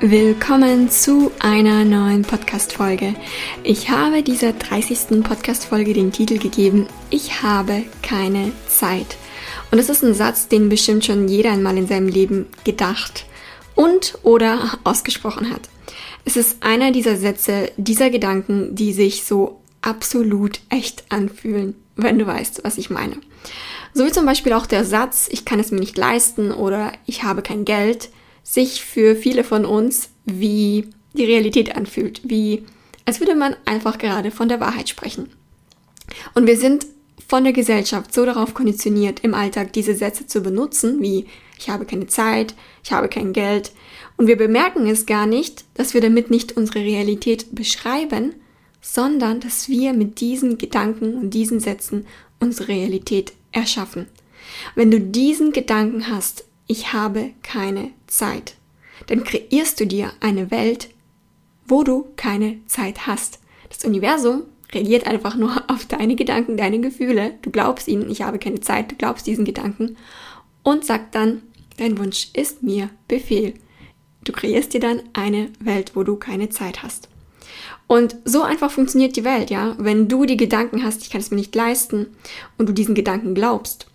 Willkommen zu einer neuen Podcast-Folge. Ich habe dieser 30. Podcast-Folge den Titel gegeben, Ich habe keine Zeit. Und das ist ein Satz, den bestimmt schon jeder einmal in seinem Leben gedacht und oder ausgesprochen hat. Es ist einer dieser Sätze, dieser Gedanken, die sich so absolut echt anfühlen, wenn du weißt, was ich meine. So wie zum Beispiel auch der Satz, ich kann es mir nicht leisten oder ich habe kein Geld, sich für viele von uns wie die Realität anfühlt, wie als würde man einfach gerade von der Wahrheit sprechen. Und wir sind von der Gesellschaft so darauf konditioniert, im Alltag diese Sätze zu benutzen, wie ich habe keine Zeit, ich habe kein Geld. Und wir bemerken es gar nicht, dass wir damit nicht unsere Realität beschreiben, sondern dass wir mit diesen Gedanken und diesen Sätzen unsere Realität erschaffen. Wenn du diesen Gedanken hast, ich habe keine Zeit, dann kreierst du dir eine Welt, wo du keine Zeit hast. Das Universum reagiert einfach nur auf deine Gedanken, deine Gefühle. Du glaubst ihnen, ich habe keine Zeit, du glaubst diesen Gedanken und sagt dann, dein Wunsch ist mir Befehl. Du kreierst dir dann eine Welt, wo du keine Zeit hast. Und so einfach funktioniert die Welt, ja. Wenn du die Gedanken hast, ich kann es mir nicht leisten, und du diesen Gedanken glaubst,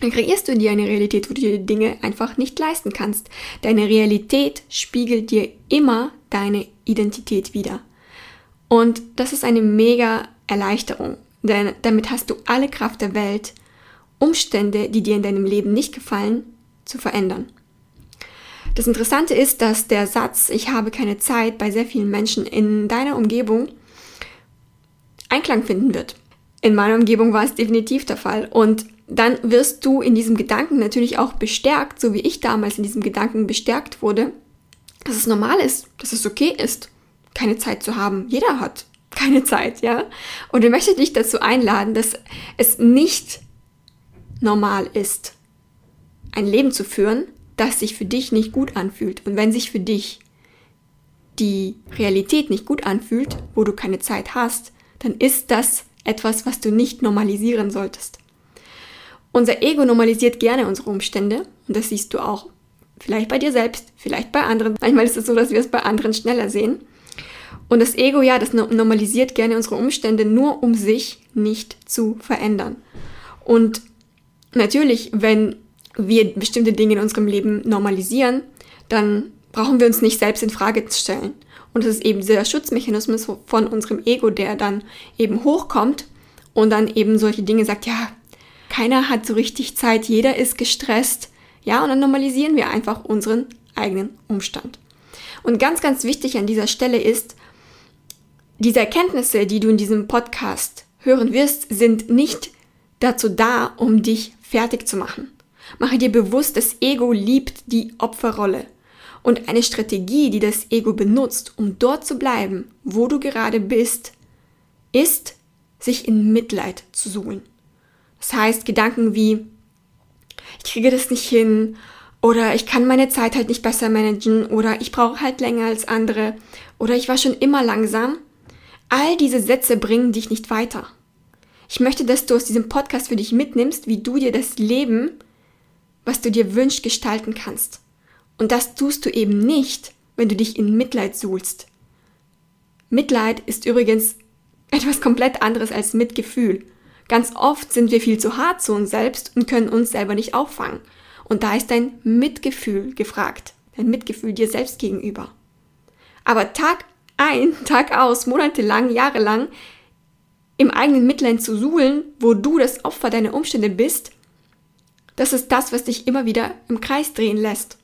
dann kreierst du dir eine Realität, wo du dir Dinge einfach nicht leisten kannst. Deine Realität spiegelt dir immer deine Identität wieder. Und das ist eine mega Erleichterung, denn damit hast du alle Kraft der Welt, Umstände, die dir in deinem Leben nicht gefallen, zu verändern. Das Interessante ist, dass der Satz, ich habe keine Zeit, bei sehr vielen Menschen in deiner Umgebung Einklang finden wird. In meiner Umgebung war es definitiv der Fall. Und dann wirst du in diesem Gedanken natürlich auch bestärkt, so wie ich damals in diesem Gedanken bestärkt wurde, dass es normal ist, dass es okay ist, keine Zeit zu haben. Jeder hat keine Zeit, ja. Und ich möchte dich dazu einladen, dass es nicht normal ist, ein Leben zu führen, das sich für dich nicht gut anfühlt. Und wenn sich für dich die Realität nicht gut anfühlt, wo du keine Zeit hast, dann ist das etwas, was du nicht normalisieren solltest. Unser Ego normalisiert gerne unsere Umstände und das siehst du auch. Vielleicht bei dir selbst, vielleicht bei anderen. Manchmal ist es so, dass wir es bei anderen schneller sehen. Und das Ego, ja, das normalisiert gerne unsere Umstände nur, um sich nicht zu verändern. Und natürlich, wenn wir bestimmte Dinge in unserem Leben normalisieren, dann brauchen wir uns nicht selbst in Frage zu stellen. Und das ist eben dieser Schutzmechanismus von unserem Ego, der dann eben hochkommt und dann eben solche Dinge sagt, ja, keiner hat so richtig Zeit, jeder ist gestresst. Ja, und dann normalisieren wir einfach unseren eigenen Umstand. Und ganz, ganz wichtig an dieser Stelle ist, diese Erkenntnisse, die du in diesem Podcast hören wirst, sind nicht dazu da, um dich fertig zu machen. Mache dir bewusst, das Ego liebt die Opferrolle. Und eine Strategie, die das Ego benutzt, um dort zu bleiben, wo du gerade bist, ist, sich in Mitleid zu suhlen. Das heißt, Gedanken wie, ich kriege das nicht hin oder ich kann meine Zeit halt nicht besser managen oder ich brauche halt länger als andere oder ich war schon immer langsam. All diese Sätze bringen dich nicht weiter. Ich möchte, dass du aus diesem Podcast für dich mitnimmst, wie du dir das Leben, was du dir wünschst, gestalten kannst. Und das tust du eben nicht, wenn du dich in Mitleid suhlst. Mitleid ist übrigens etwas komplett anderes als Mitgefühl. Ganz oft sind wir viel zu hart zu uns selbst und können uns selber nicht auffangen. Und da ist dein Mitgefühl gefragt. Dein Mitgefühl dir selbst gegenüber. Aber Tag ein, Tag aus, monatelang, jahrelang im eigenen Mitleid zu suhlen, wo du das Opfer deiner Umstände bist, das ist das, was dich immer wieder im Kreis drehen lässt.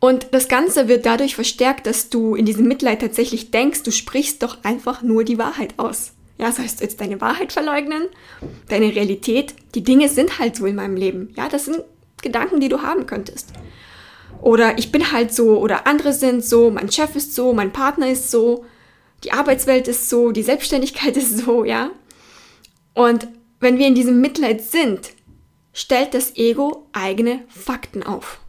Und das Ganze wird dadurch verstärkt, dass du in diesem Mitleid tatsächlich denkst, du sprichst doch einfach nur die Wahrheit aus. Ja, sollst du jetzt deine Wahrheit verleugnen? Deine Realität? Die Dinge sind halt so in meinem Leben. Ja, das sind Gedanken, die du haben könntest. Oder ich bin halt so, oder andere sind so, mein Chef ist so, mein Partner ist so. die Arbeitswelt ist so, die Selbstständigkeit ist so, ja. Und wenn wir in diesem Mitleid sind, stellt das Ego eigene Fakten auf.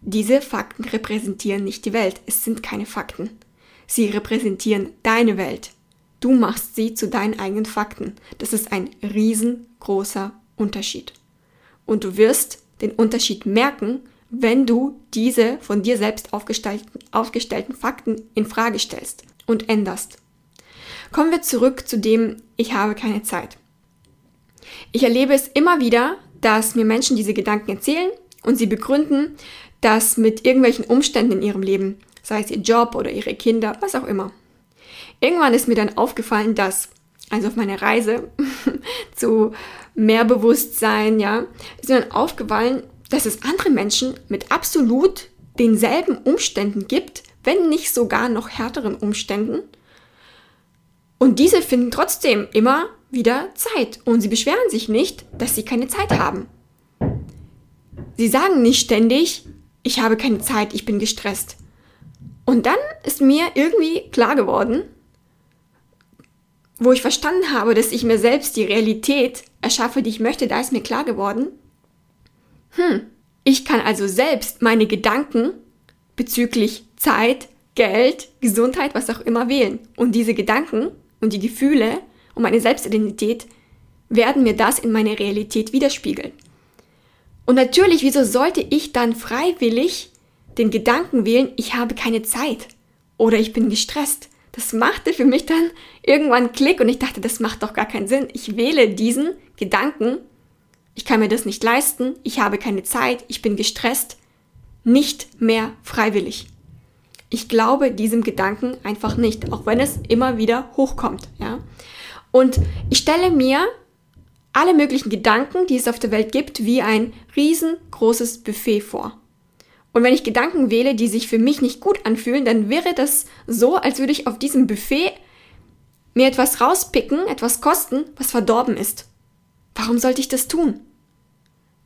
Diese Fakten repräsentieren nicht die Welt, es sind keine Fakten. Sie repräsentieren deine Welt. Du machst sie zu deinen eigenen Fakten. Das ist ein riesengroßer Unterschied. Und du wirst den Unterschied merken, wenn du diese von dir selbst aufgestellten, aufgestellten Fakten in Frage stellst und änderst. Kommen wir zurück zu dem, ich habe keine Zeit. Ich erlebe es immer wieder, dass mir Menschen diese Gedanken erzählen und sie begründen, dass mit irgendwelchen Umständen in ihrem Leben, sei es ihr Job oder ihre Kinder, was auch immer. Irgendwann ist mir dann aufgefallen, dass, also auf meiner Reise zu mehr Bewusstsein, ja, ist mir dann aufgefallen, dass es andere Menschen mit absolut denselben Umständen gibt, wenn nicht sogar noch härteren Umständen. Und diese finden trotzdem immer wieder Zeit und sie beschweren sich nicht, dass sie keine Zeit haben. Sie sagen nicht ständig, ich habe keine Zeit, ich bin gestresst. Und dann ist mir irgendwie klar geworden, wo ich verstanden habe, dass ich mir selbst die Realität erschaffe, die ich möchte, da ist mir klar geworden, hm, ich kann also selbst meine Gedanken bezüglich Zeit, Geld, Gesundheit, was auch immer wählen. Und diese Gedanken und die Gefühle und meine Selbstidentität werden mir das in meiner Realität widerspiegeln. Und natürlich, wieso sollte ich dann freiwillig den Gedanken wählen, ich habe keine Zeit oder ich bin gestresst? Das machte für mich dann irgendwann Klick und ich dachte, das macht doch gar keinen Sinn. Ich wähle diesen Gedanken, ich kann mir das nicht leisten, ich habe keine Zeit, ich bin gestresst, nicht mehr freiwillig. Ich glaube diesem Gedanken einfach nicht, auch wenn es immer wieder hochkommt, ja. Und ich stelle mir alle möglichen Gedanken, die es auf der Welt gibt, wie ein riesengroßes Buffet vor. Und wenn ich Gedanken wähle, die sich für mich nicht gut anfühlen, dann wäre das so, als würde ich auf diesem Buffet mir etwas rauspicken, etwas kosten, was verdorben ist. Warum sollte ich das tun?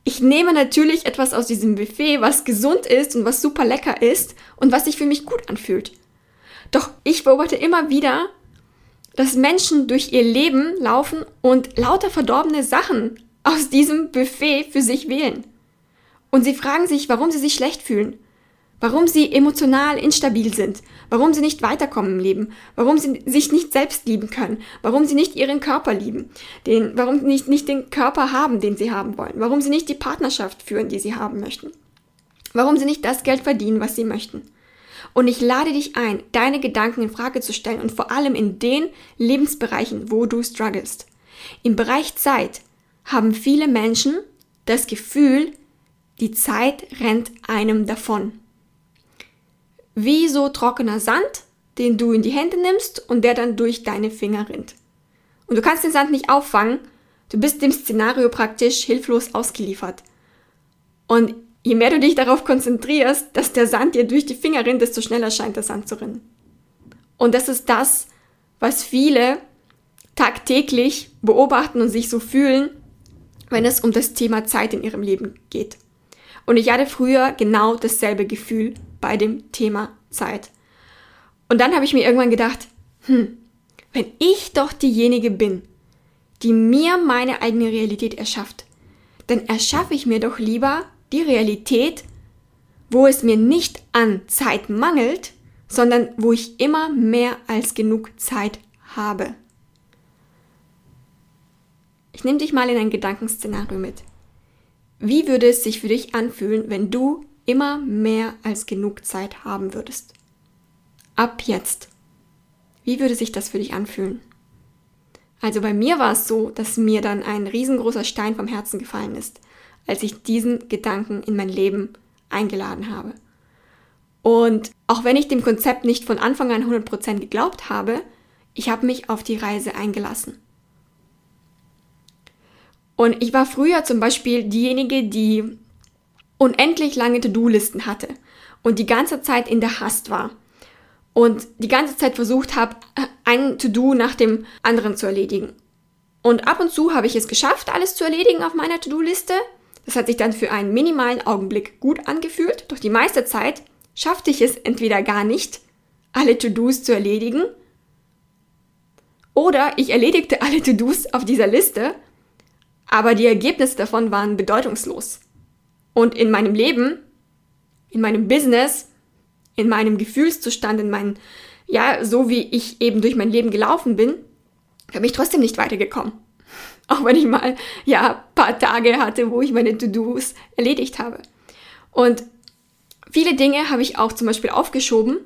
Ich nehme natürlich etwas aus diesem Buffet, was gesund ist und was super lecker ist und was sich für mich gut anfühlt. Doch ich beobachte immer wieder, dass Menschen durch ihr Leben laufen und lauter verdorbene Sachen aus diesem Buffet für sich wählen. Und sie fragen sich, warum sie sich schlecht fühlen, warum sie emotional instabil sind, warum sie nicht weiterkommen im Leben, warum sie sich nicht selbst lieben können, warum sie nicht ihren Körper lieben, den, warum sie nicht, nicht den Körper haben, den sie haben wollen, warum sie nicht die Partnerschaft führen, die sie haben möchten, warum sie nicht das Geld verdienen, was sie möchten. Und ich lade dich ein, deine Gedanken in Frage zu stellen und vor allem in den Lebensbereichen, wo du strugglest. Im Bereich Zeit haben viele Menschen das Gefühl, die Zeit rennt einem davon. Wie so trockener Sand, den du in die Hände nimmst und der dann durch deine Finger rinnt. Und du kannst den Sand nicht auffangen, du bist dem Szenario praktisch hilflos ausgeliefert. Und je mehr du dich darauf konzentrierst, dass der Sand dir durch die Finger rinnt, desto schneller scheint der Sand zu rinnen. Und das ist das, was viele tagtäglich beobachten und sich so fühlen, wenn es um das Thema Zeit in ihrem Leben geht. Und ich hatte früher genau dasselbe Gefühl bei dem Thema Zeit. Und dann habe ich mir irgendwann gedacht, hm, wenn ich doch diejenige bin, die mir meine eigene Realität erschafft, dann erschaffe ich mir doch lieber die Realität, wo es mir nicht an Zeit mangelt, sondern wo ich immer mehr als genug Zeit habe. Ich nehme dich mal in ein Gedankenszenario mit. Wie würde es sich für dich anfühlen, wenn du immer mehr als genug Zeit haben würdest? Ab jetzt. Wie würde sich das für dich anfühlen? Also bei mir war es so, dass mir dann ein riesengroßer Stein vom Herzen gefallen ist, als ich diesen Gedanken in mein Leben eingeladen habe. Und auch wenn ich dem Konzept nicht von Anfang an 100% geglaubt habe, ich habe mich auf die Reise eingelassen. Und ich war früher zum Beispiel diejenige, die unendlich lange To-Do-Listen hatte und die ganze Zeit in der Hast war und die ganze Zeit versucht habe, ein To-Do nach dem anderen zu erledigen. Und ab und zu habe ich es geschafft, alles zu erledigen auf meiner To-Do-Liste. Das hat sich dann für einen minimalen Augenblick gut angefühlt, doch die meiste Zeit schaffte ich es entweder gar nicht, alle To-Dos zu erledigen, Oder ich erledigte alle To-Dos auf dieser Liste, aber die Ergebnisse davon waren bedeutungslos. Und in meinem Leben, in meinem Business, in meinem Gefühlszustand, in meinem, ja, so wie ich eben durch mein Leben gelaufen bin, bin ich trotzdem nicht weitergekommen. Auch wenn ich mal, ja, paar Tage hatte, wo ich meine To-Dos erledigt habe. Und viele Dinge habe ich auch zum Beispiel aufgeschoben,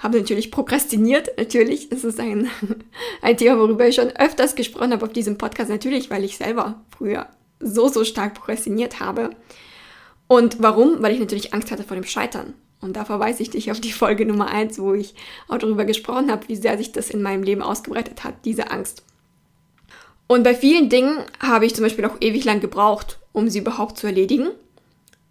habe natürlich prokrastiniert, natürlich. Es ist ein, ein Thema, worüber ich schon öfters gesprochen habe auf diesem Podcast, natürlich, weil ich selber früher so, so stark prokrastiniert habe. Und warum? Weil ich natürlich Angst hatte vor dem Scheitern. Und da verweise ich dich auf die Folge Nummer eins, wo ich auch darüber gesprochen habe, wie sehr sich das in meinem Leben ausgebreitet hat, diese Angst. Und bei vielen Dingen habe ich zum Beispiel auch ewig lang gebraucht, um sie überhaupt zu erledigen.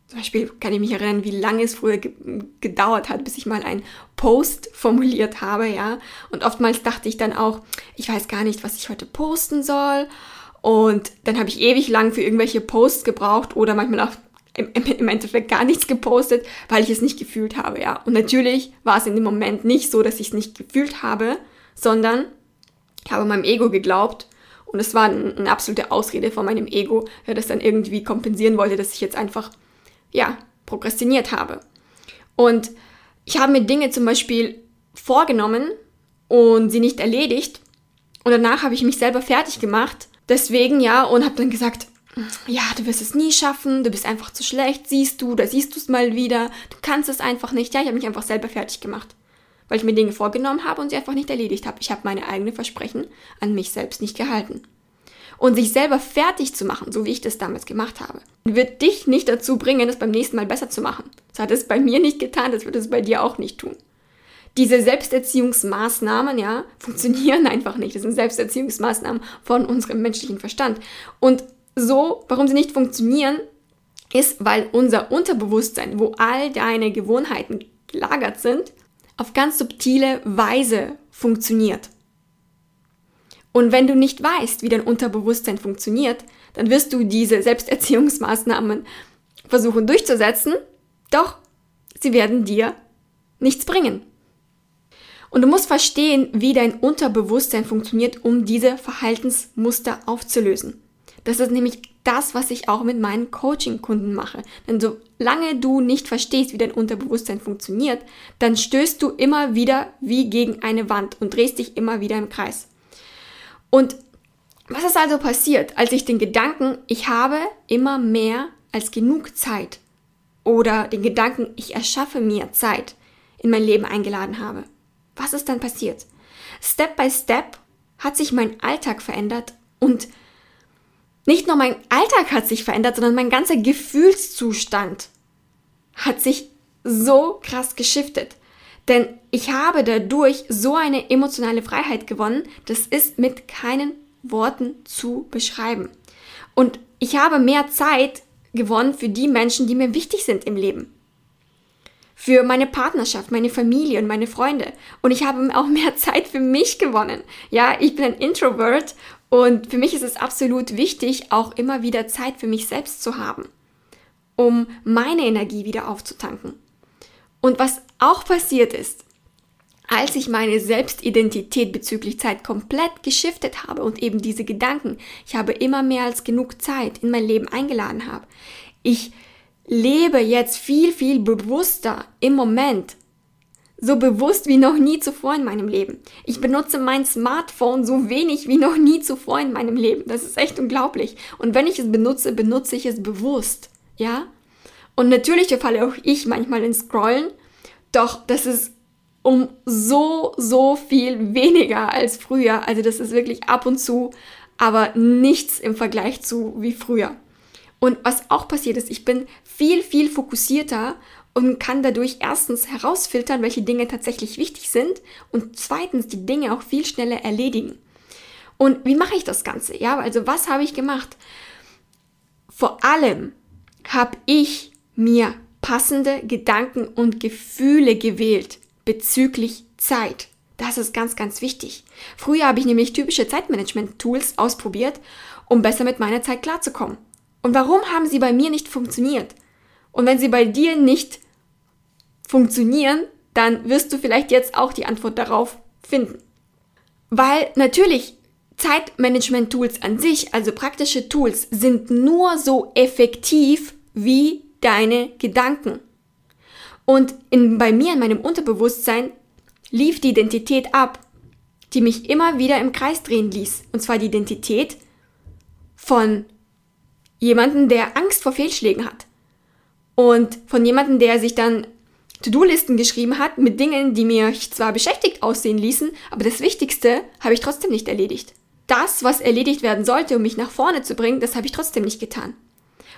Zum Beispiel kann ich mich erinnern, wie lange es früher ge gedauert hat, bis ich mal einen Post formuliert habe, ja. Und oftmals dachte ich dann auch, ich weiß gar nicht, was ich heute posten soll. Und dann habe ich ewig lang für irgendwelche Posts gebraucht oder manchmal auch im, im Endeffekt gar nichts gepostet, weil ich es nicht gefühlt habe, ja. Und natürlich war es in dem Moment nicht so, dass ich es nicht gefühlt habe, sondern ich habe meinem Ego geglaubt und es war eine absolute Ausrede von meinem Ego, der das dann irgendwie kompensieren wollte, dass ich jetzt einfach, ja, prokrastiniert habe. Und ich habe mir Dinge zum Beispiel vorgenommen und sie nicht erledigt. Und danach habe ich mich selber fertig gemacht. Deswegen, ja, und habe dann gesagt, ja, du wirst es nie schaffen, du bist einfach zu schlecht, siehst du, da siehst du es mal wieder, du kannst es einfach nicht. Ja, ich habe mich einfach selber fertig gemacht, weil ich mir Dinge vorgenommen habe und sie einfach nicht erledigt habe. Ich habe meine eigenen Versprechen an mich selbst nicht gehalten. Und sich selber fertig zu machen, so wie ich das damals gemacht habe, wird dich nicht dazu bringen, es beim nächsten Mal besser zu machen. Das hat es bei mir nicht getan, das wird es bei dir auch nicht tun. Diese Selbsterziehungsmaßnahmen, ja, funktionieren einfach nicht. Das sind Selbsterziehungsmaßnahmen von unserem menschlichen Verstand. Und so, warum sie nicht funktionieren, ist, weil unser Unterbewusstsein, wo all deine Gewohnheiten gelagert sind, auf ganz subtile Weise funktioniert. Und wenn du nicht weißt, wie dein Unterbewusstsein funktioniert, dann wirst du diese Selbsterziehungsmaßnahmen versuchen durchzusetzen, doch sie werden dir nichts bringen. Und du musst verstehen, wie dein Unterbewusstsein funktioniert, um diese Verhaltensmuster aufzulösen. Das ist nämlich das, was ich auch mit meinen Coaching-Kunden mache. Denn solange du nicht verstehst, wie dein Unterbewusstsein funktioniert, dann stößt du immer wieder wie gegen eine Wand und drehst dich immer wieder im Kreis. Und was ist also passiert, als ich den Gedanken, ich habe immer mehr als genug Zeit oder den Gedanken, ich erschaffe mir Zeit in mein Leben eingeladen habe? Was ist dann passiert? Step by Step hat sich mein Alltag verändert und nicht nur mein Alltag hat sich verändert, sondern mein ganzer Gefühlszustand hat sich so krass geschiftet. Denn ich habe dadurch so eine emotionale Freiheit gewonnen, das ist mit keinen Worten zu beschreiben. Und ich habe mehr Zeit gewonnen für die Menschen, die mir wichtig sind im Leben. Für meine Partnerschaft, meine Familie und meine Freunde. Und ich habe auch mehr Zeit für mich gewonnen. Ja, ich bin ein Introvert und für mich ist es absolut wichtig, auch immer wieder Zeit für mich selbst zu haben, um meine Energie wieder aufzutanken. Und was auch passiert ist, als ich meine Selbstidentität bezüglich Zeit komplett geschiftet habe und eben diese Gedanken, ich habe immer mehr als genug Zeit in mein Leben eingeladen habe, ich lebe jetzt viel, viel bewusster im Moment so bewusst wie noch nie zuvor in meinem Leben. Ich benutze mein Smartphone so wenig wie noch nie zuvor in meinem Leben. Das ist echt unglaublich. Und wenn ich es benutze, benutze ich es bewusst. Ja? Und natürlich falle auch ich manchmal ins Scrollen. Doch das ist um so, so viel weniger als früher. Also das ist wirklich ab und zu, aber nichts im Vergleich zu wie früher. Und was auch passiert ist, ich bin viel, viel fokussierter und kann dadurch erstens herausfiltern, welche Dinge tatsächlich wichtig sind und zweitens die Dinge auch viel schneller erledigen. Und wie mache ich das Ganze? Ja, also was habe ich gemacht? Vor allem habe ich mir passende Gedanken und Gefühle gewählt bezüglich Zeit. Das ist ganz, ganz wichtig. Früher habe ich nämlich typische Zeitmanagement-Tools ausprobiert, um besser mit meiner Zeit klarzukommen. Und warum haben sie bei mir nicht funktioniert? Und wenn sie bei dir nicht funktionieren, dann wirst du vielleicht jetzt auch die Antwort darauf finden. Weil natürlich Zeitmanagement-Tools an sich, also praktische Tools, sind nur so effektiv wie deine Gedanken. Und in, bei mir in meinem Unterbewusstsein lief die Identität ab, die mich immer wieder im Kreis drehen ließ. Und zwar die Identität von jemandem, der Angst vor Fehlschlägen hat. Und von jemandem, der sich dann To-Do-Listen geschrieben hat mit Dingen, die mir zwar beschäftigt aussehen ließen, aber das Wichtigste habe ich trotzdem nicht erledigt. Das, was erledigt werden sollte, um mich nach vorne zu bringen, das habe ich trotzdem nicht getan.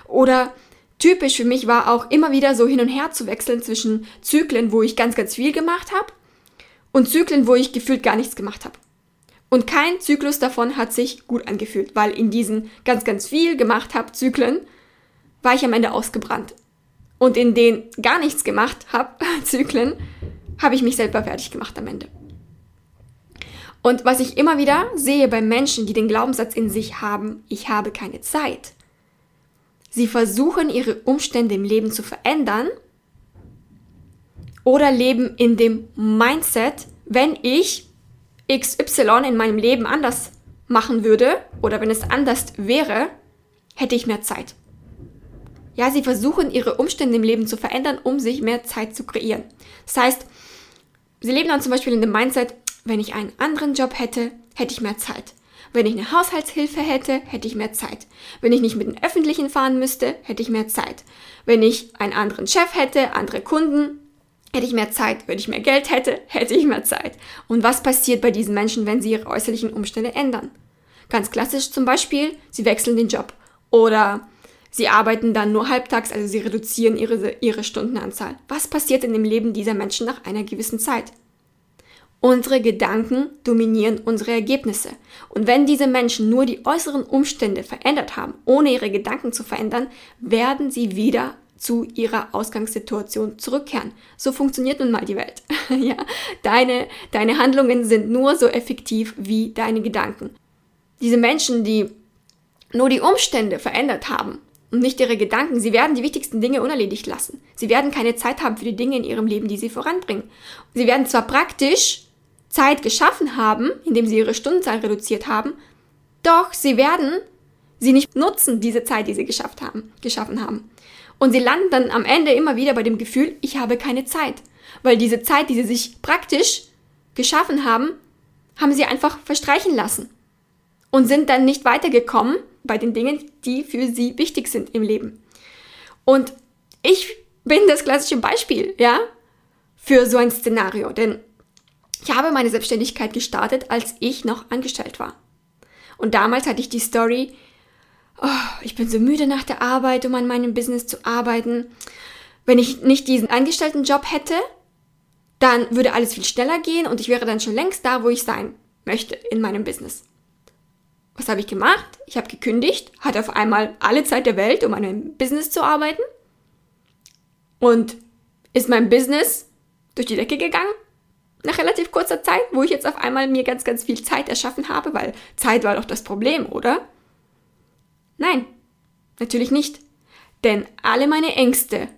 Oder typisch für mich war auch immer wieder so hin und her zu wechseln zwischen Zyklen, wo ich ganz, ganz viel gemacht habe und Zyklen, wo ich gefühlt gar nichts gemacht habe. Und kein Zyklus davon hat sich gut angefühlt, weil in diesen ganz, ganz viel gemacht habe Zyklen war ich am Ende ausgebrannt. Und in den gar nichts gemacht habe Zyklen habe ich mich selber fertig gemacht am Ende. Und was ich immer wieder sehe bei Menschen, die den Glaubenssatz in sich haben, ich habe keine Zeit. Sie versuchen ihre Umstände im Leben zu verändern oder leben in dem Mindset, wenn ich XY in meinem Leben anders machen würde oder wenn es anders wäre, hätte ich mehr Zeit. Ja, sie versuchen ihre Umstände im Leben zu verändern, um sich mehr Zeit zu kreieren. Das heißt, sie leben dann zum Beispiel in dem Mindset, wenn ich einen anderen Job hätte, hätte ich mehr Zeit. Wenn ich eine Haushaltshilfe hätte, hätte ich mehr Zeit. Wenn ich nicht mit den Öffentlichen fahren müsste, hätte ich mehr Zeit. Wenn ich einen anderen Chef hätte, andere Kunden, Hätte ich mehr Zeit, wenn ich mehr Geld hätte, hätte ich mehr Zeit. Und was passiert bei diesen Menschen, wenn sie ihre äußerlichen Umstände ändern? Ganz klassisch zum Beispiel, sie wechseln den Job oder sie arbeiten dann nur halbtags, also sie reduzieren ihre, ihre Stundenanzahl. Was passiert in dem Leben dieser Menschen nach einer gewissen Zeit? Unsere Gedanken dominieren unsere Ergebnisse. Und wenn diese Menschen nur die äußeren Umstände verändert haben, ohne ihre Gedanken zu verändern, werden sie wieder zu ihrer Ausgangssituation zurückkehren. So funktioniert nun mal die Welt. ja, deine, deine Handlungen sind nur so effektiv wie deine Gedanken. Diese Menschen, die nur die Umstände verändert haben und nicht ihre Gedanken, sie werden die wichtigsten Dinge unerledigt lassen. Sie werden keine Zeit haben für die Dinge in ihrem Leben, die sie voranbringen. Sie werden zwar praktisch Zeit geschaffen haben, indem sie ihre Stundenzahl reduziert haben, doch sie werden sie nicht nutzen, diese Zeit, die sie geschafft haben, geschaffen haben. Und sie landen dann am Ende immer wieder bei dem Gefühl, ich habe keine Zeit. Weil diese Zeit, die sie sich praktisch geschaffen haben, haben sie einfach verstreichen lassen. Und sind dann nicht weitergekommen bei den Dingen, die für sie wichtig sind im Leben. Und ich bin das klassische Beispiel, ja, für so ein Szenario. Denn ich habe meine Selbstständigkeit gestartet, als ich noch angestellt war. Und damals hatte ich die Story, oh, ich bin so müde nach der Arbeit, um an meinem Business zu arbeiten. Wenn ich nicht diesen Angestelltenjob hätte, dann würde alles viel schneller gehen und ich wäre dann schon längst da, wo ich sein möchte in meinem Business. Was habe ich gemacht? Ich habe gekündigt, hatte auf einmal alle Zeit der Welt, um an meinem Business zu arbeiten. Und ist mein Business durch die Decke gegangen? Nach relativ kurzer Zeit, wo ich jetzt auf einmal mir ganz, ganz viel Zeit erschaffen habe, weil Zeit war doch das Problem, oder? Nein, natürlich nicht. Denn alle meine Ängste,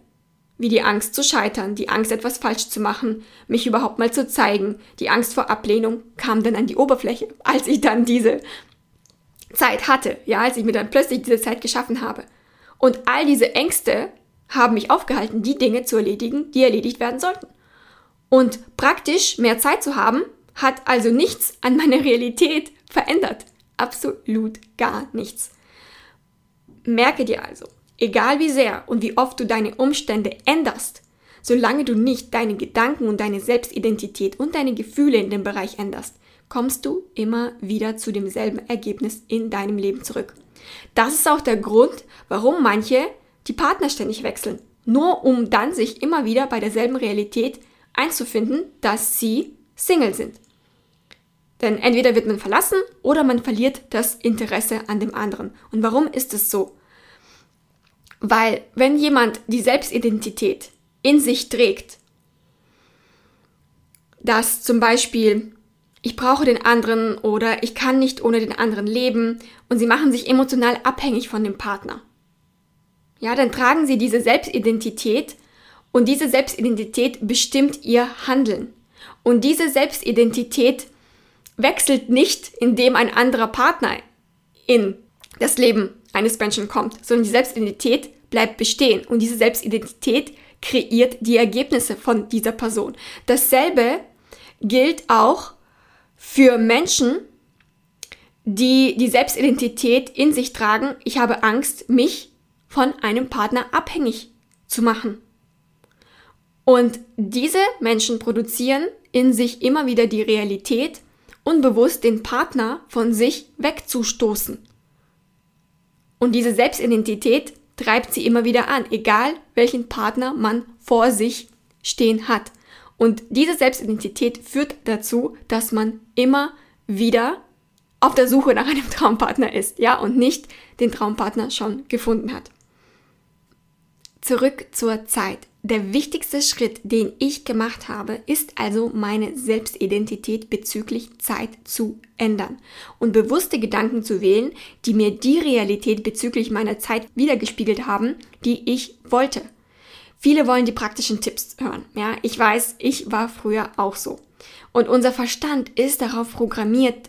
wie die Angst zu scheitern, die Angst etwas falsch zu machen, mich überhaupt mal zu zeigen, die Angst vor Ablehnung, kam dann an die Oberfläche, als ich dann diese Zeit hatte, ja, als ich mir dann plötzlich diese Zeit geschaffen habe. Und all diese Ängste haben mich aufgehalten, die Dinge zu erledigen, die erledigt werden sollten. Und praktisch mehr Zeit zu haben, hat also nichts an meiner Realität verändert. Absolut gar nichts. Merke dir also, egal wie sehr und wie oft du deine Umstände änderst, solange du nicht deine Gedanken und deine Selbstidentität und deine Gefühle in dem Bereich änderst, kommst du immer wieder zu demselben Ergebnis in deinem Leben zurück. Das ist auch der Grund, warum manche die Partner ständig wechseln, nur um dann sich immer wieder bei derselben Realität einzufinden, dass sie Single sind. Denn entweder wird man verlassen oder man verliert das Interesse an dem anderen. Und warum ist es so? Weil wenn jemand die Selbstidentität in sich trägt, dass zum Beispiel ich brauche den anderen oder ich kann nicht ohne den anderen leben und sie machen sich emotional abhängig von dem Partner. Ja, dann tragen sie diese Selbstidentität und diese Selbstidentität bestimmt ihr Handeln. Und diese Selbstidentität wechselt nicht, indem ein anderer Partner in das Leben eines Menschen kommt, sondern die Selbstidentität bleibt bestehen und diese Selbstidentität kreiert die Ergebnisse von dieser Person. Dasselbe gilt auch für Menschen, die die Selbstidentität in sich tragen, ich habe Angst, mich von einem Partner abhängig zu machen. Und diese Menschen produzieren in sich immer wieder die Realität, unbewusst den Partner von sich wegzustoßen. Und diese Selbstidentität treibt sie immer wieder an, egal welchen Partner man vor sich stehen hat. Und diese Selbstidentität führt dazu, dass man immer wieder auf der Suche nach einem Traumpartner ist, ja, und nicht den Traumpartner schon gefunden hat. Zurück zur Zeit. Der wichtigste Schritt, den ich gemacht habe, ist also meine Selbstidentität bezüglich Zeit zu ändern und bewusste Gedanken zu wählen, die mir die Realität bezüglich meiner Zeit wiedergespiegelt haben, die ich wollte. Viele wollen die praktischen Tipps hören. Ja, ich weiß, ich war früher auch so. Und unser Verstand ist darauf programmiert,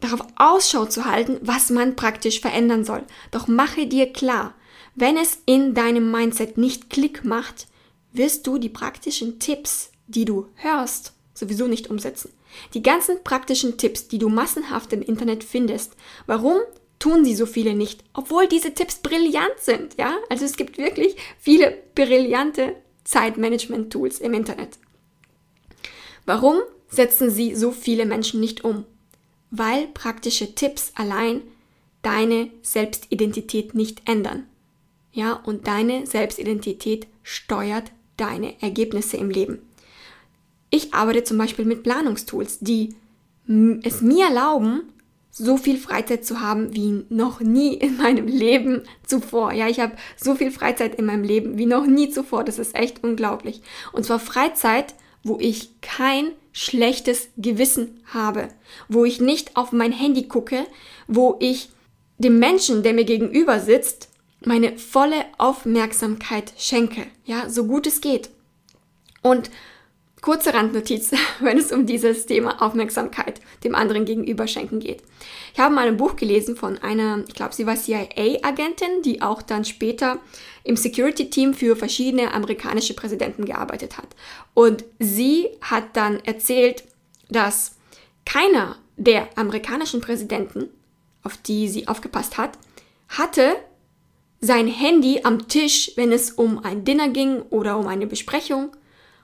darauf Ausschau zu halten, was man praktisch verändern soll. Doch mache dir klar, wenn es in deinem Mindset nicht Klick macht, wirst du die praktischen Tipps, die du hörst, sowieso nicht umsetzen. Die ganzen praktischen Tipps, die du massenhaft im Internet findest, warum tun sie so viele nicht, obwohl diese Tipps brillant sind, ja? Also es gibt wirklich viele brillante Zeitmanagement-Tools im Internet. Warum setzen sie so viele Menschen nicht um? Weil praktische Tipps allein deine Selbstidentität nicht ändern. Ja, und deine Selbstidentität steuert deine Ergebnisse im Leben. Ich arbeite zum Beispiel mit Planungstools, die es mir erlauben, so viel Freizeit zu haben wie noch nie in meinem Leben zuvor. Ja, ich habe so viel Freizeit in meinem Leben wie noch nie zuvor. Das ist echt unglaublich. Und zwar Freizeit, wo ich kein schlechtes Gewissen habe, wo ich nicht auf mein Handy gucke, wo ich dem Menschen, der mir gegenüber sitzt, meine volle Aufmerksamkeit schenke, ja, so gut es geht. Und kurze Randnotiz, wenn es um dieses Thema Aufmerksamkeit dem anderen gegenüber schenken geht. Ich habe mal ein Buch gelesen von einer, ich glaube, sie war CIA-Agentin, die auch dann später im Security-Team für verschiedene amerikanische Präsidenten gearbeitet hat. Und sie hat dann erzählt, dass keiner der amerikanischen Präsidenten, auf die sie aufgepasst hat, hatte sein Handy am Tisch, wenn es um ein Dinner ging oder um eine Besprechung.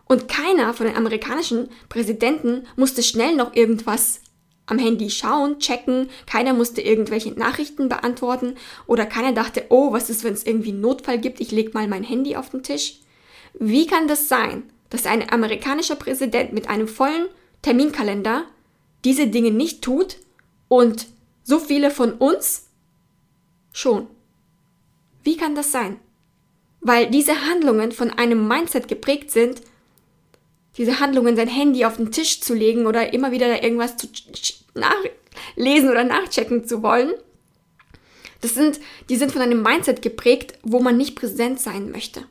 Und keiner von den amerikanischen Präsidenten musste schnell noch irgendwas am Handy schauen, checken, keiner musste irgendwelche Nachrichten beantworten oder keiner dachte, oh, was ist, wenn es irgendwie einen Notfall gibt, ich leg mal mein Handy auf den Tisch. Wie kann das sein, dass ein amerikanischer Präsident mit einem vollen Terminkalender diese Dinge nicht tut und so viele von uns schon? Wie kann das sein? Weil diese Handlungen von einem Mindset geprägt sind, diese Handlungen, sein Handy auf den Tisch zu legen oder immer wieder da irgendwas zu nachlesen oder nachchecken zu wollen. Das sind, die sind von einem Mindset geprägt, wo man nicht präsent sein möchte.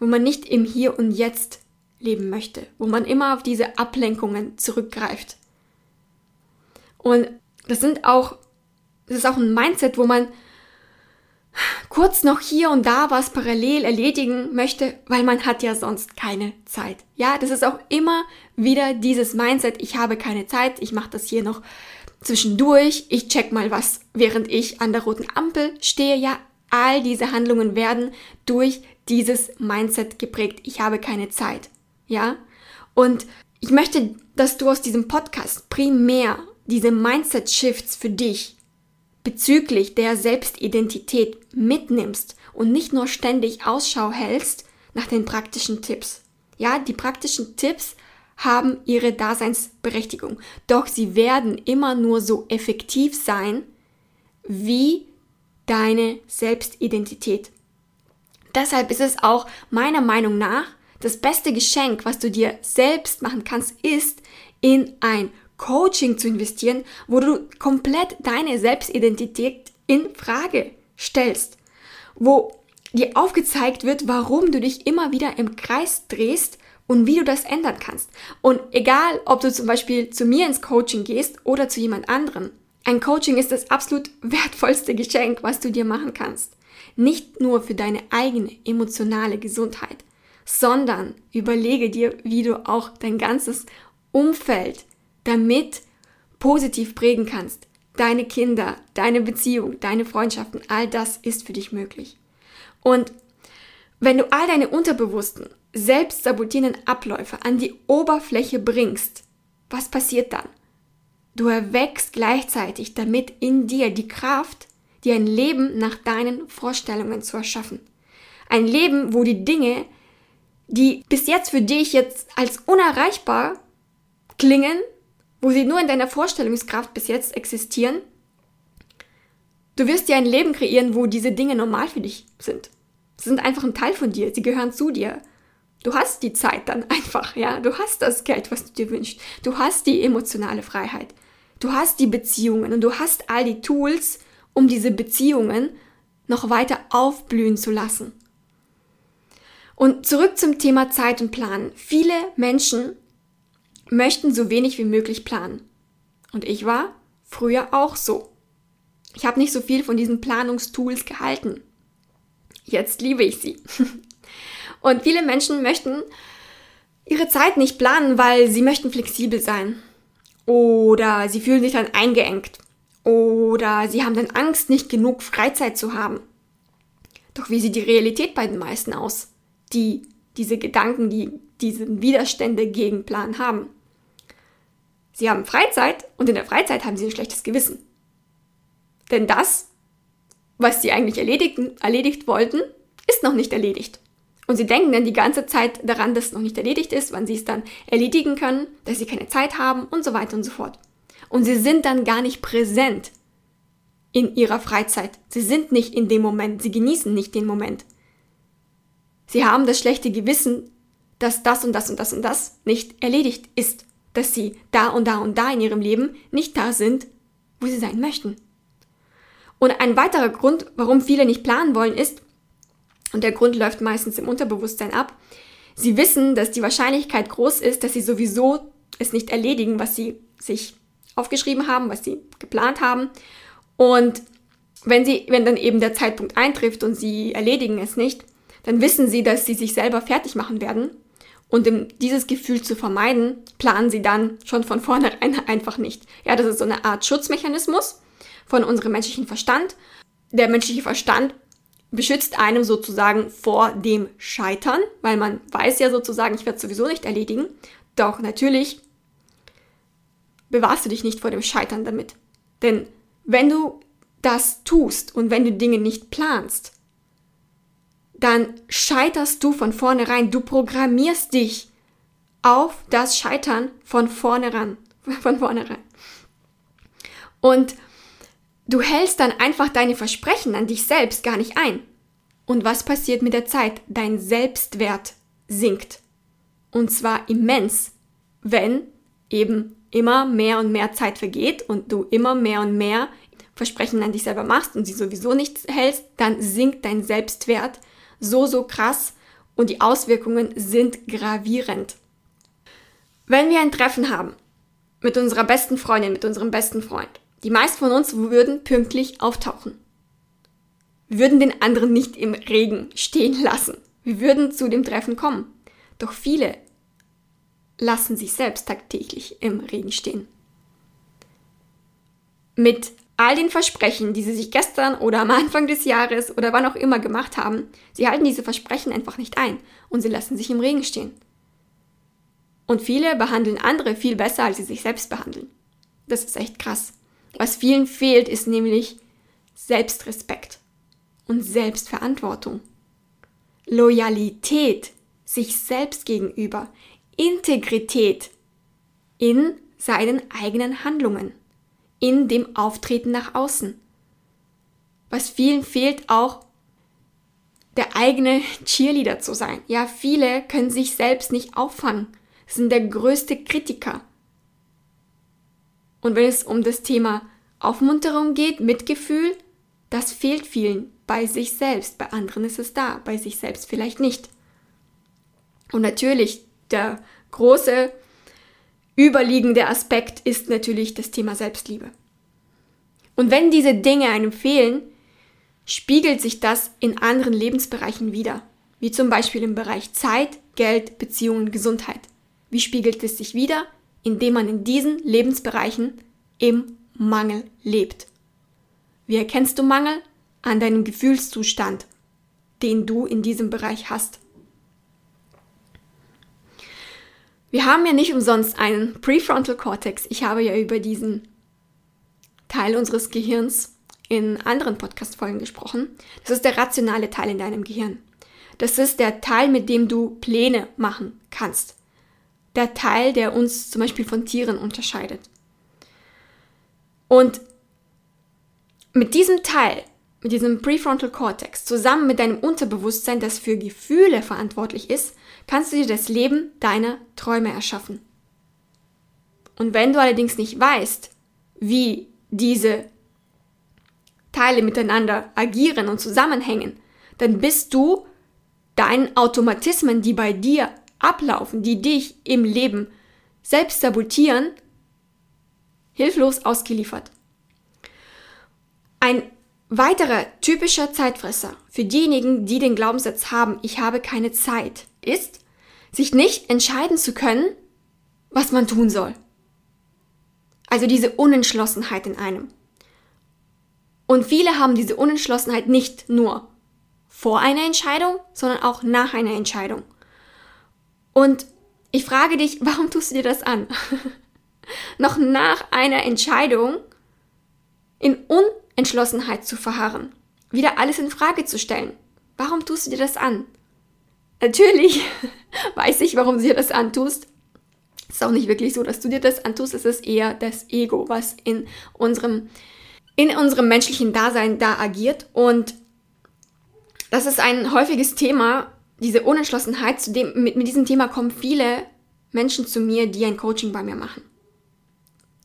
Wo man nicht im Hier und Jetzt leben möchte. Wo man immer auf diese Ablenkungen zurückgreift. Und das sind auch, das ist auch ein Mindset, wo man kurz noch hier und da was parallel erledigen möchte, weil man hat ja sonst keine Zeit. Ja, das ist auch immer wieder dieses Mindset, ich habe keine Zeit, ich mache das hier noch zwischendurch, ich check mal was, während ich an der roten Ampel stehe. Ja, all diese Handlungen werden durch dieses Mindset geprägt. Ich habe keine Zeit. Ja? Und ich möchte, dass du aus diesem Podcast primär diese Mindset-Shifts für dich bezüglich der Selbstidentität mitnimmst und nicht nur ständig Ausschau hältst nach den praktischen Tipps. Ja, die praktischen Tipps haben ihre Daseinsberechtigung, doch sie werden immer nur so effektiv sein wie deine Selbstidentität. Deshalb ist es auch meiner Meinung nach das beste Geschenk, was du dir selbst machen kannst, ist in ein Coaching zu investieren, wo du komplett deine Selbstidentität in Frage stellst, wo dir aufgezeigt wird, warum du dich immer wieder im Kreis drehst und wie du das ändern kannst. Und egal, ob du zum Beispiel zu mir ins Coaching gehst oder zu jemand anderem, ein Coaching ist das absolut wertvollste Geschenk, was du dir machen kannst. Nicht nur für deine eigene emotionale Gesundheit, sondern überlege dir, wie du auch dein ganzes Umfeld damit positiv prägen kannst. Deine Kinder, deine Beziehung, deine Freundschaften, all das ist für dich möglich. Und wenn du all deine unterbewussten, selbstsabotierenden Abläufe an die Oberfläche bringst, was passiert dann? Du erweckst gleichzeitig damit in dir die Kraft, dir ein Leben nach deinen Vorstellungen zu erschaffen. Ein Leben, wo die Dinge, die bis jetzt für dich jetzt als unerreichbar klingen, wo sie nur in deiner Vorstellungskraft bis jetzt existieren, du wirst dir ein Leben kreieren, wo diese Dinge normal für dich sind. Sie sind einfach ein Teil von dir, sie gehören zu dir. Du hast die Zeit dann einfach, ja, du hast das Geld, was du dir wünschst. Du hast die emotionale Freiheit. Du hast die Beziehungen und du hast all die Tools, um diese Beziehungen noch weiter aufblühen zu lassen. Und zurück zum Thema Zeit und Planen. Viele Menschen möchten so wenig wie möglich planen. Und ich war früher auch so. Ich habe nicht so viel von diesen Planungstools gehalten. Jetzt liebe ich sie. Und viele Menschen möchten ihre Zeit nicht planen, weil sie möchten flexibel sein. Oder sie fühlen sich dann eingeengt. Oder sie haben dann Angst, nicht genug Freizeit zu haben. Doch wie sieht die Realität bei den meisten aus? die diese Gedanken, die diese Widerstände gegen Plan haben. Sie haben Freizeit und in der Freizeit haben sie ein schlechtes Gewissen. Denn das, was sie eigentlich erledigen, erledigt wollten, ist noch nicht erledigt. Und sie denken dann die ganze Zeit daran, dass es noch nicht erledigt ist, wann sie es dann erledigen können, dass sie keine Zeit haben und so weiter und so fort. Und sie sind dann gar nicht präsent in ihrer Freizeit. Sie sind nicht in dem Moment, sie genießen nicht den Moment. Sie haben das schlechte Gewissen, dass das und das und das und das nicht erledigt ist, dass sie da und da und da in ihrem Leben nicht da sind, wo sie sein möchten. Und ein weiterer Grund, warum viele nicht planen wollen, ist, und der Grund läuft meistens im Unterbewusstsein ab, sie wissen, dass die Wahrscheinlichkeit groß ist, dass sie sowieso es nicht erledigen, was sie sich aufgeschrieben haben, was sie geplant haben. Und wenn sie, wenn dann eben der Zeitpunkt eintrifft und sie erledigen es nicht, dann wissen sie, dass sie sich selber fertig machen werden. Und um dieses Gefühl zu vermeiden, planen sie dann schon von vornherein einfach nicht. Ja, das ist so eine Art Schutzmechanismus von unserem menschlichen Verstand. Der menschliche Verstand beschützt einem sozusagen vor dem Scheitern, weil man weiß ja sozusagen, ich werde es sowieso nicht erledigen. Doch natürlich bewahrst du dich nicht vor dem Scheitern damit. Denn wenn du das tust und wenn du Dinge nicht planst, dann scheiterst du von vornherein. Du programmierst dich auf das Scheitern von vornherein. Von vornherein. Und du hältst dann einfach deine Versprechen an dich selbst gar nicht ein. Und was passiert mit der Zeit? Dein Selbstwert sinkt. Und zwar immens, wenn eben immer mehr und mehr Zeit vergeht und du immer mehr und mehr Versprechen an dich selber machst und sie sowieso nicht hältst, dann sinkt dein Selbstwert so, so krass und die Auswirkungen sind gravierend. Wenn wir ein Treffen haben mit unserer besten Freundin, mit unserem besten Freund, die meisten von uns würden pünktlich auftauchen. Wir würden den anderen nicht im Regen stehen lassen. Wir würden zu dem Treffen kommen. Doch viele lassen sich selbst tagtäglich im Regen stehen. Mit all den Versprechen, die sie sich gestern oder am Anfang des Jahres oder wann auch immer gemacht haben, sie halten diese Versprechen einfach nicht ein und sie lassen sich im Regen stehen. Und viele behandeln andere viel besser, als sie sich selbst behandeln. Das ist echt krass. Was vielen fehlt, ist nämlich Selbstrespekt und Selbstverantwortung. Loyalität sich selbst gegenüber, Integrität in seinen eigenen Handlungen in dem Auftreten nach außen. Was vielen fehlt auch, der eigene Cheerleader zu sein. Ja, viele können sich selbst nicht auffangen, sind der größte Kritiker. Und wenn es um das Thema Aufmunterung geht, Mitgefühl, das fehlt vielen bei sich selbst. Bei anderen ist es da, bei sich selbst vielleicht nicht. Und natürlich, der große überliegende Aspekt ist natürlich das Thema Selbstliebe. Und wenn diese Dinge einem fehlen, spiegelt sich das in anderen Lebensbereichen wieder, wie zum Beispiel im Bereich Zeit, Geld, Beziehungen, Gesundheit. Wie spiegelt es sich wieder? Indem man in diesen Lebensbereichen im Mangel lebt. Wie erkennst du Mangel? An deinem Gefühlszustand, den du in diesem Bereich hast. Wir haben ja nicht umsonst einen Prefrontal Cortex. Ich habe ja über diesen Teil unseres Gehirns in anderen Podcast-Folgen gesprochen. Das ist der rationale Teil in deinem Gehirn. Das ist der Teil, mit dem du Pläne machen kannst. Der Teil, der uns zum Beispiel von Tieren unterscheidet. Und mit diesem Teil, mit diesem Prefrontal Cortex, zusammen mit deinem Unterbewusstsein, das für Gefühle verantwortlich ist, kannst du dir das Leben deiner Träume erschaffen. Und wenn du allerdings nicht weißt, wie diese Teile miteinander agieren und zusammenhängen, dann bist du deinen Automatismen, die bei dir ablaufen, die dich im Leben selbst sabotieren, hilflos ausgeliefert. Ein weiterer typischer Zeitfresser für diejenigen, die den Glaubenssatz haben, ich habe keine Zeit, ist, sich nicht entscheiden zu können, was man tun soll. Also diese Unentschlossenheit in einem. Und viele haben diese Unentschlossenheit nicht nur vor einer Entscheidung, sondern auch nach einer Entscheidung. Und ich frage dich, warum tust du dir das an? Noch nach einer Entscheidung in Unentschlossenheit zu verharren, wieder alles in Frage zu stellen. Warum tust du dir das an? Natürlich weiß ich, warum du dir das antust. Es ist auch nicht wirklich so, dass du dir das antust. Es ist eher das Ego, was in unserem, in unserem menschlichen Dasein da agiert. Und das ist ein häufiges Thema, diese Unentschlossenheit. Zu dem, mit, mit diesem Thema kommen viele Menschen zu mir, die ein Coaching bei mir machen.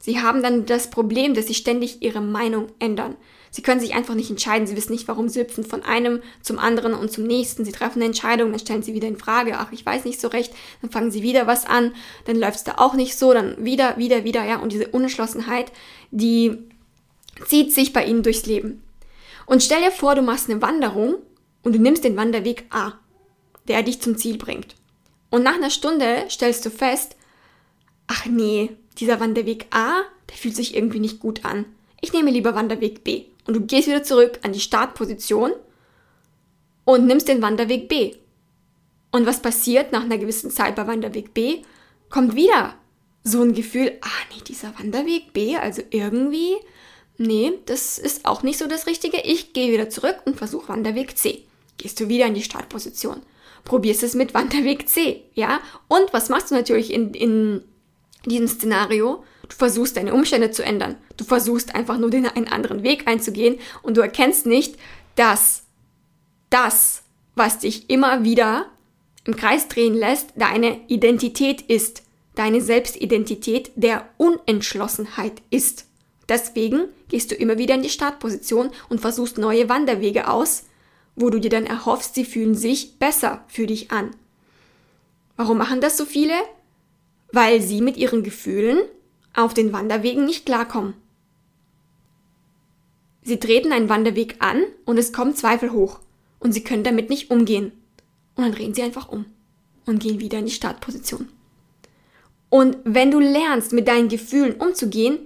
Sie haben dann das Problem, dass sie ständig ihre Meinung ändern. Sie können sich einfach nicht entscheiden. Sie wissen nicht, warum sie hüpfen von einem zum anderen und zum nächsten. Sie treffen eine Entscheidung, dann stellen sie wieder in Frage, ach, ich weiß nicht so recht. Dann fangen sie wieder was an, dann läuft es da auch nicht so, dann wieder, wieder, wieder, ja. Und diese Unentschlossenheit, die zieht sich bei ihnen durchs Leben. Und stell dir vor, du machst eine Wanderung und du nimmst den Wanderweg A, der dich zum Ziel bringt. Und nach einer Stunde stellst du fest, ach nee, dieser Wanderweg A, der fühlt sich irgendwie nicht gut an. Ich nehme lieber Wanderweg B. Und du gehst wieder zurück an die Startposition und nimmst den Wanderweg B. Und was passiert nach einer gewissen Zeit bei Wanderweg B? Kommt wieder so ein Gefühl, ah nee, dieser Wanderweg B, also irgendwie, nee, das ist auch nicht so das Richtige. Ich gehe wieder zurück und versuche Wanderweg C. Gehst du wieder in die Startposition. Probierst es mit Wanderweg C, ja? Und was machst du natürlich in, in diesem Szenario, du versuchst deine Umstände zu ändern. Du versuchst einfach nur den, einen anderen Weg einzugehen und du erkennst nicht, dass das, was dich immer wieder im Kreis drehen lässt, deine Identität ist. Deine Selbstidentität der Unentschlossenheit ist. Deswegen gehst du immer wieder in die Startposition und versuchst neue Wanderwege aus, wo du dir dann erhoffst, sie fühlen sich besser für dich an. Warum machen das so viele? weil sie mit ihren Gefühlen auf den Wanderwegen nicht klarkommen. Sie treten einen Wanderweg an und es kommen Zweifel hoch und sie können damit nicht umgehen. Und dann drehen sie einfach um und gehen wieder in die Startposition. Und wenn du lernst, mit deinen Gefühlen umzugehen,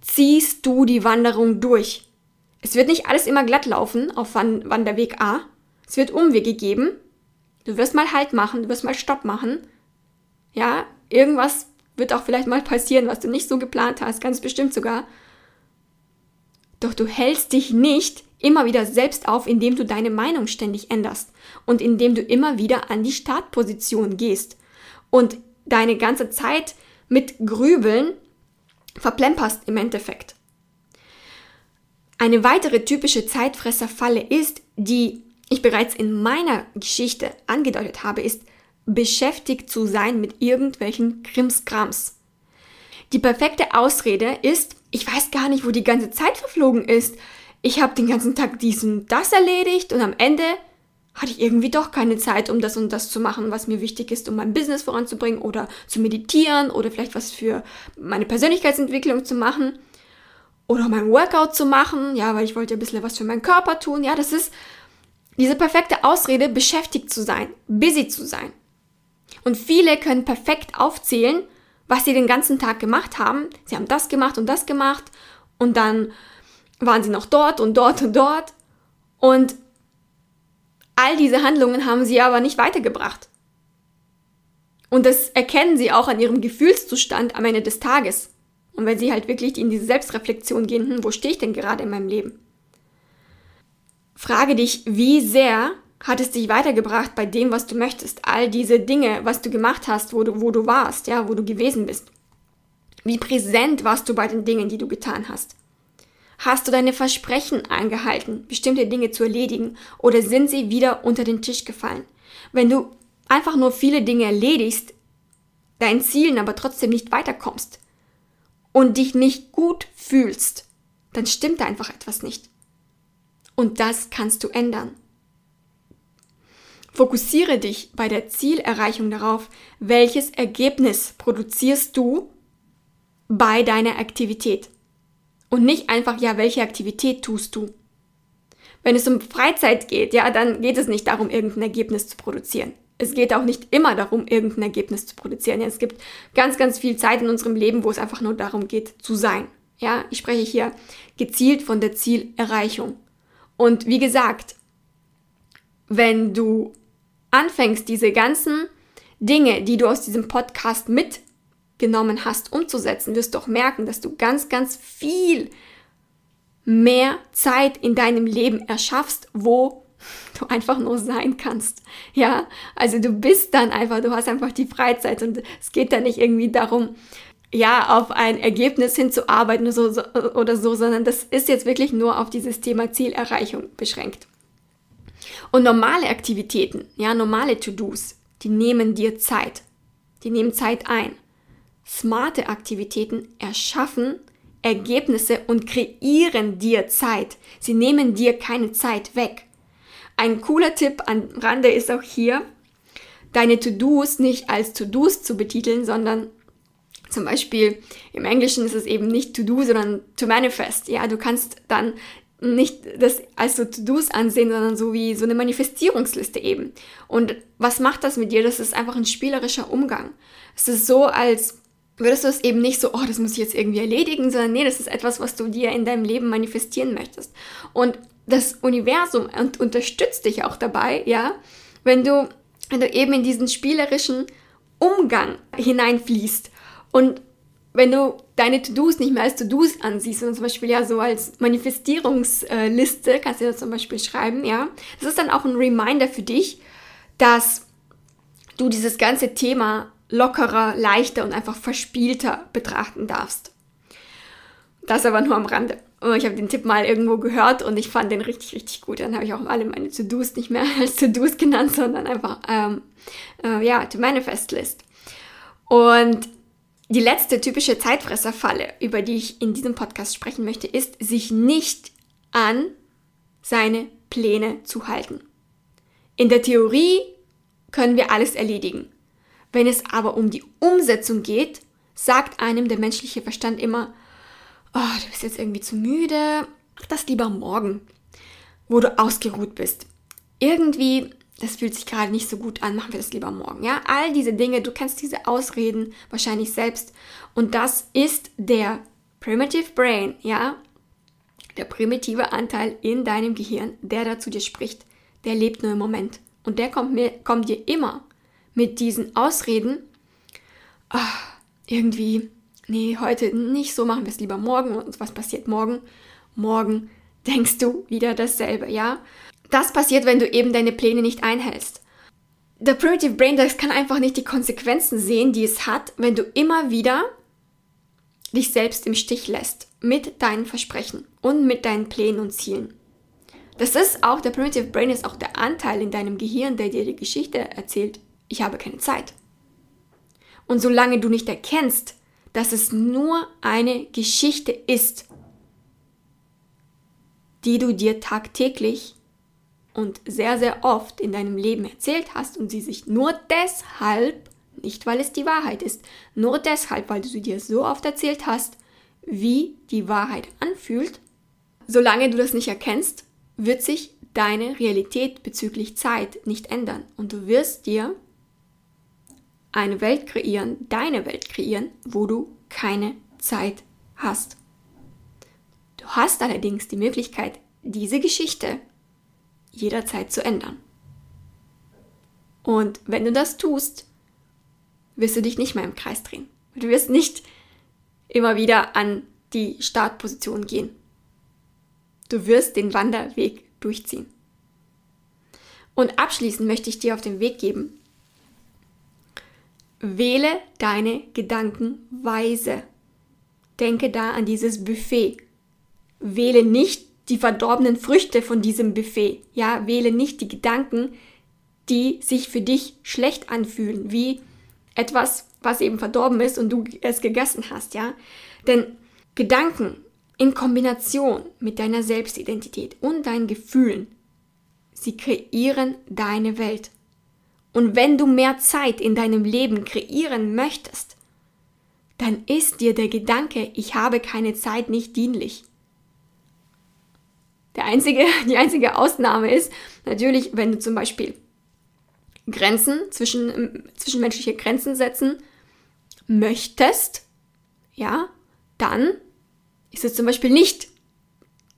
ziehst du die Wanderung durch. Es wird nicht alles immer glatt laufen auf Wanderweg A. Es wird Umwege geben. Du wirst mal Halt machen, du wirst mal Stopp machen. Ja, Irgendwas wird auch vielleicht mal passieren, was du nicht so geplant hast, ganz bestimmt sogar. Doch du hältst dich nicht immer wieder selbst auf, indem du deine Meinung ständig änderst und indem du immer wieder an die Startposition gehst und deine ganze Zeit mit Grübeln verplemperst im Endeffekt. Eine weitere typische Zeitfresserfalle ist, die ich bereits in meiner Geschichte angedeutet habe, ist beschäftigt zu sein mit irgendwelchen Krimskrams. Die perfekte Ausrede ist, ich weiß gar nicht, wo die ganze Zeit verflogen ist. Ich habe den ganzen Tag dies und das erledigt und am Ende hatte ich irgendwie doch keine Zeit, um das und das zu machen, was mir wichtig ist, um mein Business voranzubringen oder zu meditieren oder vielleicht was für meine Persönlichkeitsentwicklung zu machen oder mein Workout zu machen, ja, weil ich wollte ein bisschen was für meinen Körper tun. Ja, das ist diese perfekte Ausrede, beschäftigt zu sein, busy zu sein. Und viele können perfekt aufzählen, was sie den ganzen Tag gemacht haben. Sie haben das gemacht und das gemacht und dann waren sie noch dort und dort und dort. Und all diese Handlungen haben sie aber nicht weitergebracht. Und das erkennen sie auch an ihrem Gefühlszustand am Ende des Tages. Und wenn sie halt wirklich in diese Selbstreflexion gehen, hm, wo stehe ich denn gerade in meinem Leben? Frage dich, wie sehr hat es dich weitergebracht bei dem, was du möchtest? All diese Dinge, was du gemacht hast, wo du, wo du warst, ja, wo du gewesen bist. Wie präsent warst du bei den Dingen, die du getan hast? Hast du deine Versprechen eingehalten, bestimmte Dinge zu erledigen, oder sind sie wieder unter den Tisch gefallen? Wenn du einfach nur viele Dinge erledigst, deinen Zielen aber trotzdem nicht weiterkommst und dich nicht gut fühlst, dann stimmt da einfach etwas nicht. Und das kannst du ändern. Fokussiere dich bei der Zielerreichung darauf, welches Ergebnis produzierst du bei deiner Aktivität. Und nicht einfach, ja, welche Aktivität tust du. Wenn es um Freizeit geht, ja, dann geht es nicht darum, irgendein Ergebnis zu produzieren. Es geht auch nicht immer darum, irgendein Ergebnis zu produzieren. Ja, es gibt ganz, ganz viel Zeit in unserem Leben, wo es einfach nur darum geht, zu sein. Ja, ich spreche hier gezielt von der Zielerreichung. Und wie gesagt, wenn du anfängst, diese ganzen Dinge, die du aus diesem Podcast mitgenommen hast, umzusetzen, wirst du auch merken, dass du ganz, ganz viel mehr Zeit in deinem Leben erschaffst, wo du einfach nur sein kannst. Ja, also du bist dann einfach, du hast einfach die Freizeit und es geht dann nicht irgendwie darum, ja, auf ein Ergebnis hinzuarbeiten oder so, oder so, sondern das ist jetzt wirklich nur auf dieses Thema Zielerreichung beschränkt. Und normale Aktivitäten, ja, normale To-Dos, die nehmen dir Zeit. Die nehmen Zeit ein. Smarte Aktivitäten erschaffen Ergebnisse und kreieren dir Zeit. Sie nehmen dir keine Zeit weg. Ein cooler Tipp am Rande ist auch hier, deine To-Dos nicht als To-Dos zu betiteln, sondern zum Beispiel im Englischen ist es eben nicht To-Do, sondern To Manifest. Ja, du kannst dann nicht das als so To-Dos ansehen, sondern so wie so eine Manifestierungsliste eben. Und was macht das mit dir? Das ist einfach ein spielerischer Umgang. Es ist so, als würdest du es eben nicht so, oh, das muss ich jetzt irgendwie erledigen, sondern nee, das ist etwas, was du dir in deinem Leben manifestieren möchtest. Und das Universum unterstützt dich auch dabei, ja, wenn du, wenn du eben in diesen spielerischen Umgang hineinfließt und wenn du deine To-Dos nicht mehr als To-Dos ansiehst, sondern zum Beispiel ja so als Manifestierungsliste, kannst du das zum Beispiel schreiben, ja. Das ist dann auch ein Reminder für dich, dass du dieses ganze Thema lockerer, leichter und einfach verspielter betrachten darfst. Das aber nur am Rande. Ich habe den Tipp mal irgendwo gehört und ich fand den richtig, richtig gut. Dann habe ich auch alle meine To-Dos nicht mehr als To-Dos genannt, sondern einfach, ähm, äh, ja, To Manifest List. Und die letzte typische Zeitfresserfalle, über die ich in diesem Podcast sprechen möchte, ist, sich nicht an seine Pläne zu halten. In der Theorie können wir alles erledigen. Wenn es aber um die Umsetzung geht, sagt einem der menschliche Verstand immer, oh, du bist jetzt irgendwie zu müde, mach das lieber morgen, wo du ausgeruht bist. Irgendwie das fühlt sich gerade nicht so gut an, machen wir das lieber morgen. Ja, all diese Dinge, du kennst diese Ausreden wahrscheinlich selbst. Und das ist der Primitive Brain, ja, der primitive Anteil in deinem Gehirn, der da zu dir spricht. Der lebt nur im Moment. Und der kommt, mir, kommt dir immer mit diesen Ausreden, ach, irgendwie, nee, heute nicht so, machen wir es lieber morgen. Und was passiert morgen? Morgen denkst du wieder dasselbe, ja? Das passiert, wenn du eben deine Pläne nicht einhältst. Der Primitive Brain, das kann einfach nicht die Konsequenzen sehen, die es hat, wenn du immer wieder dich selbst im Stich lässt mit deinen Versprechen und mit deinen Plänen und Zielen. Das ist auch, der Primitive Brain ist auch der Anteil in deinem Gehirn, der dir die Geschichte erzählt, ich habe keine Zeit. Und solange du nicht erkennst, dass es nur eine Geschichte ist, die du dir tagtäglich und sehr, sehr oft in deinem Leben erzählt hast und sie sich nur deshalb, nicht weil es die Wahrheit ist, nur deshalb, weil du sie dir so oft erzählt hast, wie die Wahrheit anfühlt, solange du das nicht erkennst, wird sich deine Realität bezüglich Zeit nicht ändern und du wirst dir eine Welt kreieren, deine Welt kreieren, wo du keine Zeit hast. Du hast allerdings die Möglichkeit, diese Geschichte jederzeit zu ändern. Und wenn du das tust, wirst du dich nicht mehr im Kreis drehen. Du wirst nicht immer wieder an die Startposition gehen. Du wirst den Wanderweg durchziehen. Und abschließend möchte ich dir auf den Weg geben, wähle deine Gedanken weise. Denke da an dieses Buffet. Wähle nicht die verdorbenen Früchte von diesem Buffet. Ja, wähle nicht die Gedanken, die sich für dich schlecht anfühlen, wie etwas, was eben verdorben ist und du es gegessen hast, ja? Denn Gedanken in Kombination mit deiner Selbstidentität und deinen Gefühlen, sie kreieren deine Welt. Und wenn du mehr Zeit in deinem Leben kreieren möchtest, dann ist dir der Gedanke, ich habe keine Zeit nicht dienlich. Der einzige, die einzige Ausnahme ist natürlich, wenn du zum Beispiel Grenzen zwischen, zwischenmenschliche Grenzen setzen möchtest, ja, dann ist es zum Beispiel nicht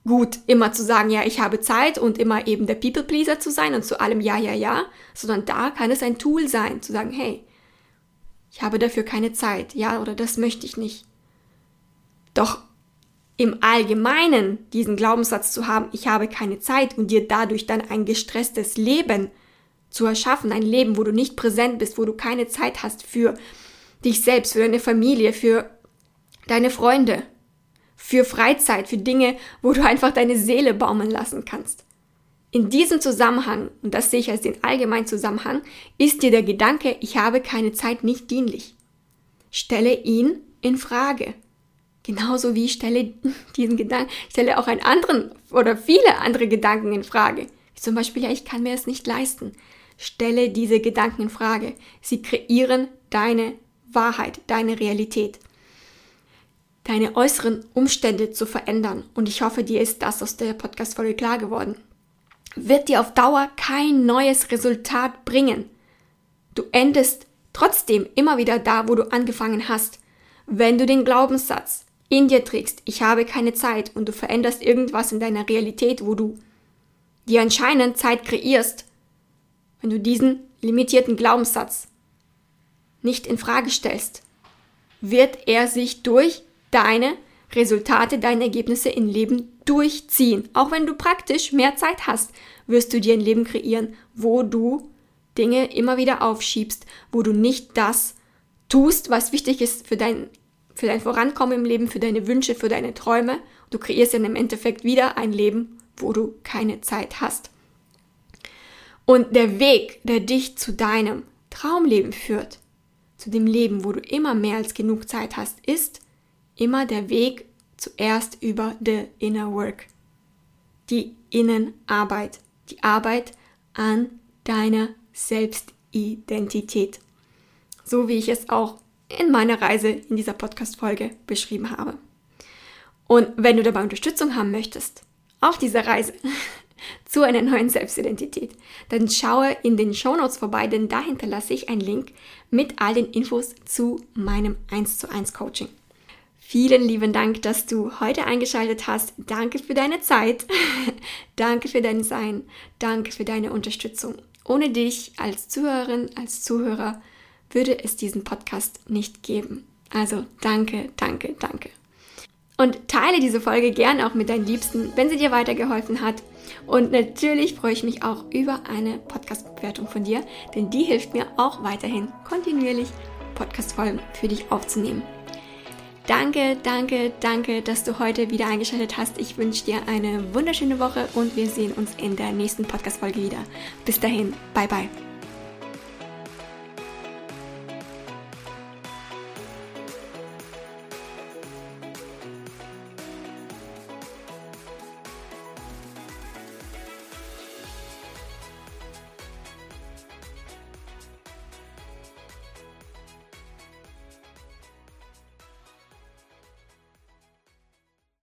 gut, immer zu sagen, ja, ich habe Zeit und immer eben der People-Pleaser zu sein und zu allem ja, ja, ja, sondern da kann es ein Tool sein, zu sagen, hey, ich habe dafür keine Zeit, ja, oder das möchte ich nicht. Doch im Allgemeinen diesen Glaubenssatz zu haben, ich habe keine Zeit und dir dadurch dann ein gestresstes Leben zu erschaffen, ein Leben, wo du nicht präsent bist, wo du keine Zeit hast für dich selbst, für deine Familie, für deine Freunde, für Freizeit, für Dinge, wo du einfach deine Seele baumeln lassen kannst. In diesem Zusammenhang, und das sehe ich als den allgemeinen Zusammenhang, ist dir der Gedanke, ich habe keine Zeit nicht dienlich. Stelle ihn in Frage. Genauso wie ich stelle diesen Gedanken, stelle auch einen anderen oder viele andere Gedanken in Frage. Zum Beispiel, ja, ich kann mir es nicht leisten. Stelle diese Gedanken in Frage. Sie kreieren deine Wahrheit, deine Realität. Deine äußeren Umstände zu verändern. Und ich hoffe, dir ist das aus der Podcast-Folge klar geworden. Wird dir auf Dauer kein neues Resultat bringen. Du endest trotzdem immer wieder da, wo du angefangen hast. Wenn du den Glaubenssatz, in dir trägst, ich habe keine Zeit und du veränderst irgendwas in deiner Realität, wo du dir anscheinend Zeit kreierst, wenn du diesen limitierten Glaubenssatz nicht in Frage stellst, wird er sich durch deine Resultate, deine Ergebnisse im Leben durchziehen. Auch wenn du praktisch mehr Zeit hast, wirst du dir ein Leben kreieren, wo du Dinge immer wieder aufschiebst, wo du nicht das tust, was wichtig ist für dein für dein Vorankommen im Leben, für deine Wünsche, für deine Träume. Du kreierst dann im Endeffekt wieder ein Leben, wo du keine Zeit hast. Und der Weg, der dich zu deinem Traumleben führt, zu dem Leben, wo du immer mehr als genug Zeit hast, ist immer der Weg zuerst über the inner work. Die Innenarbeit, die Arbeit an deiner Selbstidentität. So wie ich es auch in meiner Reise in dieser Podcast-Folge beschrieben habe. Und wenn du dabei Unterstützung haben möchtest, auf dieser Reise zu einer neuen Selbstidentität, dann schaue in den Show Notes vorbei, denn da hinterlasse ich einen Link mit all den Infos zu meinem 1 zu 1 Coaching. Vielen lieben Dank, dass du heute eingeschaltet hast. Danke für deine Zeit. Danke für dein Sein. Danke für deine Unterstützung. Ohne dich als Zuhörerin, als Zuhörer würde es diesen Podcast nicht geben. Also danke, danke, danke. Und teile diese Folge gern auch mit deinen Liebsten, wenn sie dir weitergeholfen hat. Und natürlich freue ich mich auch über eine Podcast-Bewertung von dir, denn die hilft mir auch weiterhin kontinuierlich Podcast-Folgen für dich aufzunehmen. Danke, danke, danke, dass du heute wieder eingeschaltet hast. Ich wünsche dir eine wunderschöne Woche und wir sehen uns in der nächsten Podcast-Folge wieder. Bis dahin, bye bye.